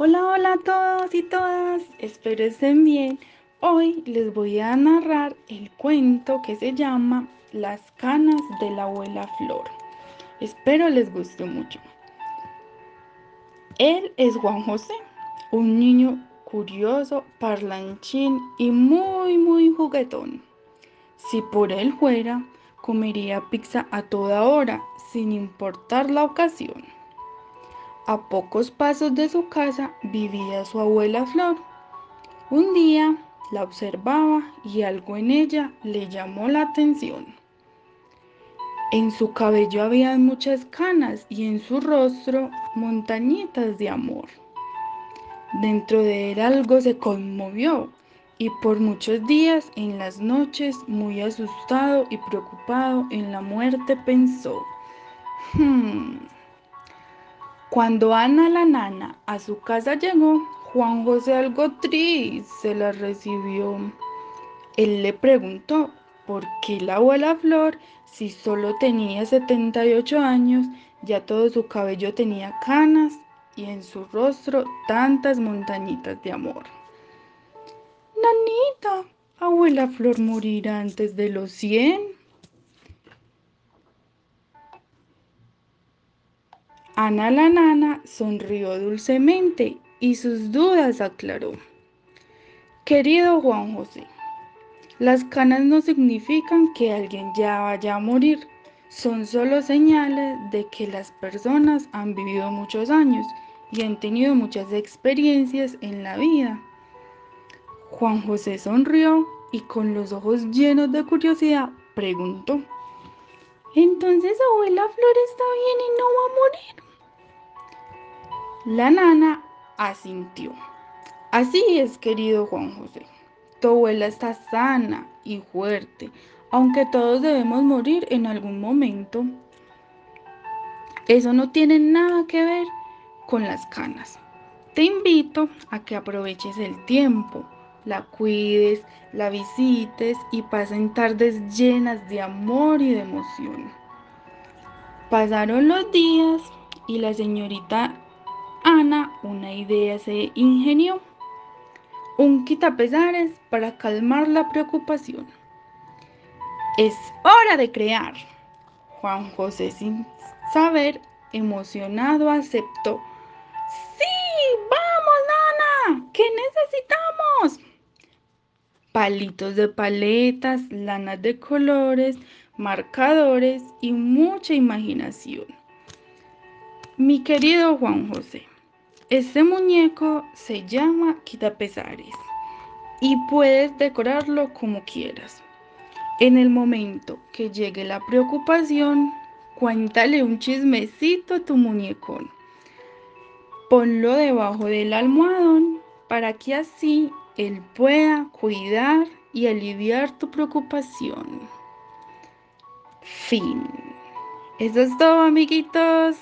Hola, hola a todos y todas, espero estén bien. Hoy les voy a narrar el cuento que se llama Las canas de la abuela Flor. Espero les guste mucho. Él es Juan José, un niño curioso, parlanchín y muy, muy juguetón. Si por él fuera, comería pizza a toda hora, sin importar la ocasión. A pocos pasos de su casa vivía su abuela Flor. Un día la observaba y algo en ella le llamó la atención. En su cabello había muchas canas y en su rostro montañitas de amor. Dentro de él algo se conmovió y por muchos días en las noches, muy asustado y preocupado en la muerte, pensó, hmm, cuando Ana la nana a su casa llegó, Juan José algo triste se la recibió. Él le preguntó por qué la abuela Flor, si solo tenía 78 años, ya todo su cabello tenía canas y en su rostro tantas montañitas de amor. Nanita, abuela Flor morirá antes de los 100. Ana la nana sonrió dulcemente y sus dudas aclaró. Querido Juan José, las canas no significan que alguien ya vaya a morir, son solo señales de que las personas han vivido muchos años y han tenido muchas experiencias en la vida. Juan José sonrió y con los ojos llenos de curiosidad preguntó, ¿entonces abuela Flor está bien y no va a morir? La nana asintió. Así es, querido Juan José. Tu abuela está sana y fuerte, aunque todos debemos morir en algún momento. Eso no tiene nada que ver con las canas. Te invito a que aproveches el tiempo, la cuides, la visites y pasen tardes llenas de amor y de emoción. Pasaron los días y la señorita Una idea se ingenió. Un quitapesares para calmar la preocupación. Es hora de crear. Juan José sin saber, emocionado, aceptó. ¡Sí! ¡Vamos, Ana! ¿Qué necesitamos? Palitos de paletas, lanas de colores, marcadores y mucha imaginación. Mi querido Juan José, este muñeco se llama Quitapesares y puedes decorarlo como quieras. En el momento que llegue la preocupación, cuéntale un chismecito a tu muñecón. Ponlo debajo del almohadón para que así él pueda cuidar y aliviar tu preocupación. Fin. Eso es todo, amiguitos.